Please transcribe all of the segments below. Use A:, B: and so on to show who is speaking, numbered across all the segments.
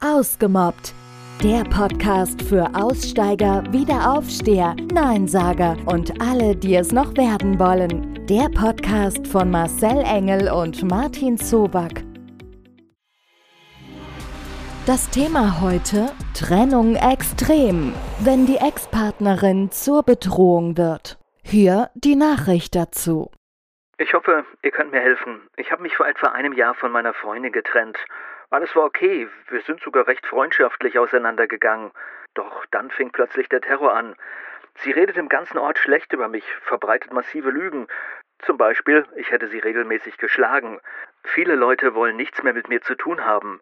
A: Ausgemobbt. Der Podcast für Aussteiger, Wiederaufsteher, Neinsager und alle, die es noch werden wollen. Der Podcast von Marcel Engel und Martin Zoback. Das Thema heute: Trennung extrem, wenn die Ex-Partnerin zur Bedrohung wird. Hier die Nachricht dazu.
B: Ich hoffe, ihr könnt mir helfen. Ich habe mich vor etwa einem Jahr von meiner Freundin getrennt. Alles war okay, wir sind sogar recht freundschaftlich auseinandergegangen. Doch dann fing plötzlich der Terror an. Sie redet im ganzen Ort schlecht über mich, verbreitet massive Lügen. Zum Beispiel, ich hätte sie regelmäßig geschlagen. Viele Leute wollen nichts mehr mit mir zu tun haben.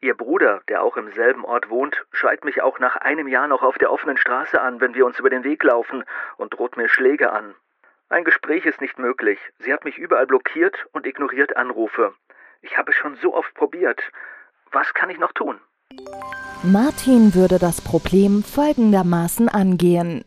B: Ihr Bruder, der auch im selben Ort wohnt, schreit mich auch nach einem Jahr noch auf der offenen Straße an, wenn wir uns über den Weg laufen, und droht mir Schläge an. Ein Gespräch ist nicht möglich. Sie hat mich überall blockiert und ignoriert Anrufe. Ich habe es schon so oft probiert. Was kann ich noch tun?
A: Martin würde das Problem folgendermaßen angehen.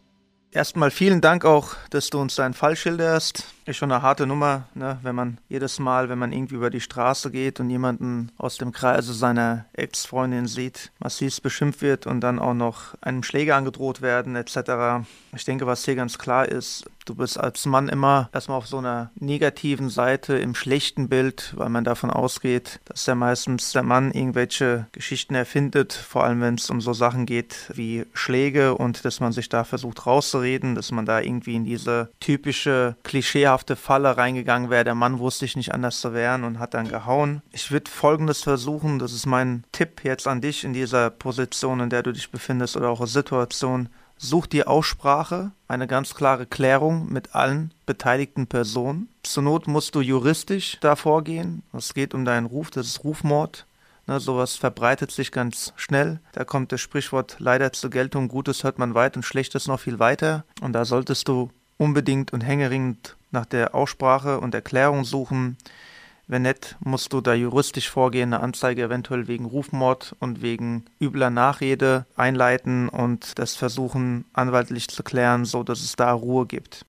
C: Erstmal vielen Dank auch, dass du uns deinen Fall schilderst. Ist schon eine harte Nummer, ne? wenn man jedes Mal, wenn man irgendwie über die Straße geht und jemanden aus dem Kreise seiner Ex-Freundin sieht, massiv beschimpft wird und dann auch noch einem Schläger angedroht werden etc. Ich denke, was hier ganz klar ist, du bist als Mann immer erstmal auf so einer negativen Seite im schlechten Bild, weil man davon ausgeht, dass ja meistens der Mann irgendwelche Geschichten erfindet, vor allem wenn es um so Sachen geht wie Schläge und dass man sich da versucht rauszureden, dass man da irgendwie in diese typische klischeehafte Falle reingegangen wäre. Der Mann wusste sich nicht anders zu wehren und hat dann gehauen. Ich würde folgendes versuchen, das ist mein Tipp jetzt an dich in dieser Position, in der du dich befindest oder auch Situation Such dir Aussprache, eine ganz klare Klärung mit allen beteiligten Personen. Zur Not musst du juristisch da vorgehen. Es geht um deinen Ruf, das ist Rufmord. Ne, sowas verbreitet sich ganz schnell. Da kommt das Sprichwort leider zur Geltung, Gutes hört man weit und Schlechtes noch viel weiter. Und da solltest du unbedingt und hängeringend nach der Aussprache und Erklärung suchen. Wenn nicht, musst du da juristisch vorgehen, eine Anzeige eventuell wegen Rufmord und wegen übler Nachrede einleiten und das versuchen anwaltlich zu klären, so dass es da Ruhe gibt.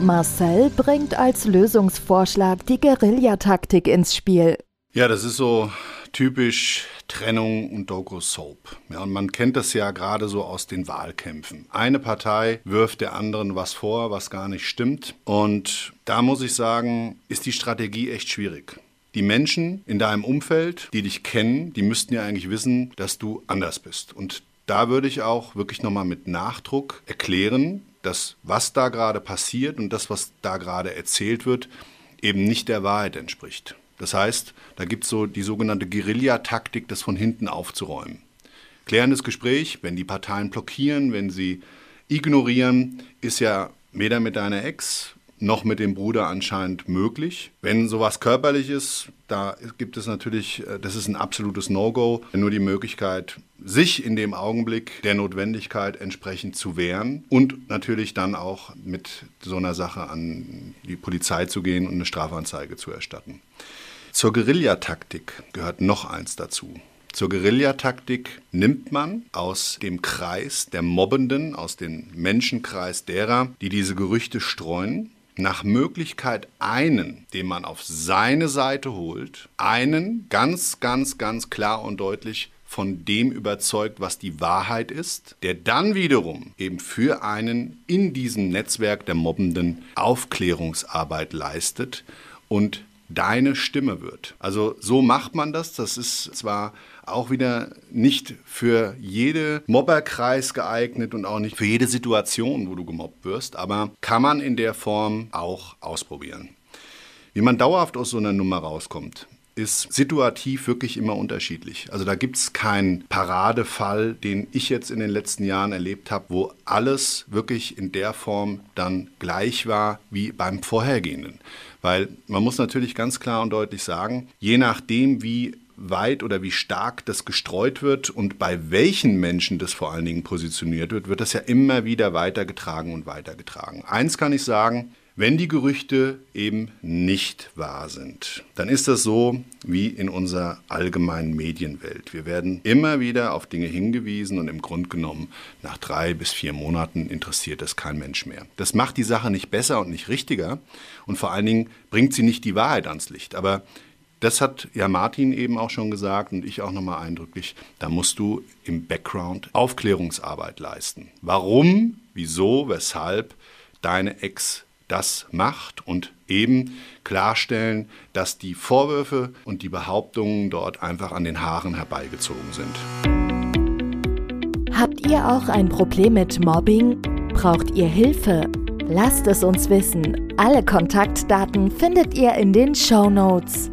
A: Marcel bringt als Lösungsvorschlag die Guerillataktik ins Spiel.
D: Ja, das ist so typisch Trennung und Doku-Soap. Ja, und man kennt das ja gerade so aus den Wahlkämpfen. Eine Partei wirft der anderen was vor, was gar nicht stimmt. Und da muss ich sagen, ist die Strategie echt schwierig. Die Menschen in deinem Umfeld, die dich kennen, die müssten ja eigentlich wissen, dass du anders bist. Und da würde ich auch wirklich nochmal mit Nachdruck erklären, dass was da gerade passiert und das, was da gerade erzählt wird, eben nicht der Wahrheit entspricht. Das heißt, da gibt es so die sogenannte Guerillataktik, das von hinten aufzuräumen. Klärendes Gespräch, wenn die Parteien blockieren, wenn sie ignorieren, ist ja weder mit deiner Ex noch mit dem Bruder anscheinend möglich. Wenn sowas körperlich ist, da gibt es natürlich, äh, das ist ein absolutes No-Go, nur die Möglichkeit, sich in dem Augenblick der Notwendigkeit entsprechend zu wehren und natürlich dann auch mit so einer Sache an die Polizei zu gehen und eine Strafanzeige zu erstatten. Zur Guerillataktik gehört noch eins dazu. Zur Guerillataktik nimmt man aus dem Kreis der Mobbenden, aus dem Menschenkreis derer, die diese Gerüchte streuen, nach Möglichkeit einen, den man auf seine Seite holt, einen ganz, ganz, ganz klar und deutlich von dem überzeugt, was die Wahrheit ist, der dann wiederum eben für einen in diesem Netzwerk der Mobbenden Aufklärungsarbeit leistet und deine Stimme wird. Also so macht man das. Das ist zwar auch wieder nicht für jede Mobberkreis geeignet und auch nicht für jede Situation, wo du gemobbt wirst, aber kann man in der Form auch ausprobieren. Wie man dauerhaft aus so einer Nummer rauskommt, ist situativ wirklich immer unterschiedlich. Also da gibt es keinen Paradefall, den ich jetzt in den letzten Jahren erlebt habe, wo alles wirklich in der Form dann gleich war wie beim vorhergehenden. Weil man muss natürlich ganz klar und deutlich sagen, je nachdem, wie weit oder wie stark das gestreut wird und bei welchen Menschen das vor allen Dingen positioniert wird, wird das ja immer wieder weitergetragen und weitergetragen. Eins kann ich sagen, wenn die Gerüchte eben nicht wahr sind, dann ist das so wie in unserer allgemeinen Medienwelt. Wir werden immer wieder auf Dinge hingewiesen und im Grunde genommen nach drei bis vier Monaten interessiert das kein Mensch mehr. Das macht die Sache nicht besser und nicht richtiger und vor allen Dingen bringt sie nicht die Wahrheit ans Licht. Aber das hat ja Martin eben auch schon gesagt und ich auch nochmal eindrücklich, da musst du im Background Aufklärungsarbeit leisten. Warum, wieso, weshalb deine Ex das macht und eben klarstellen, dass die Vorwürfe und die Behauptungen dort einfach an den Haaren herbeigezogen sind.
A: Habt ihr auch ein Problem mit Mobbing? Braucht ihr Hilfe? Lasst es uns wissen. Alle Kontaktdaten findet ihr in den Show Notes.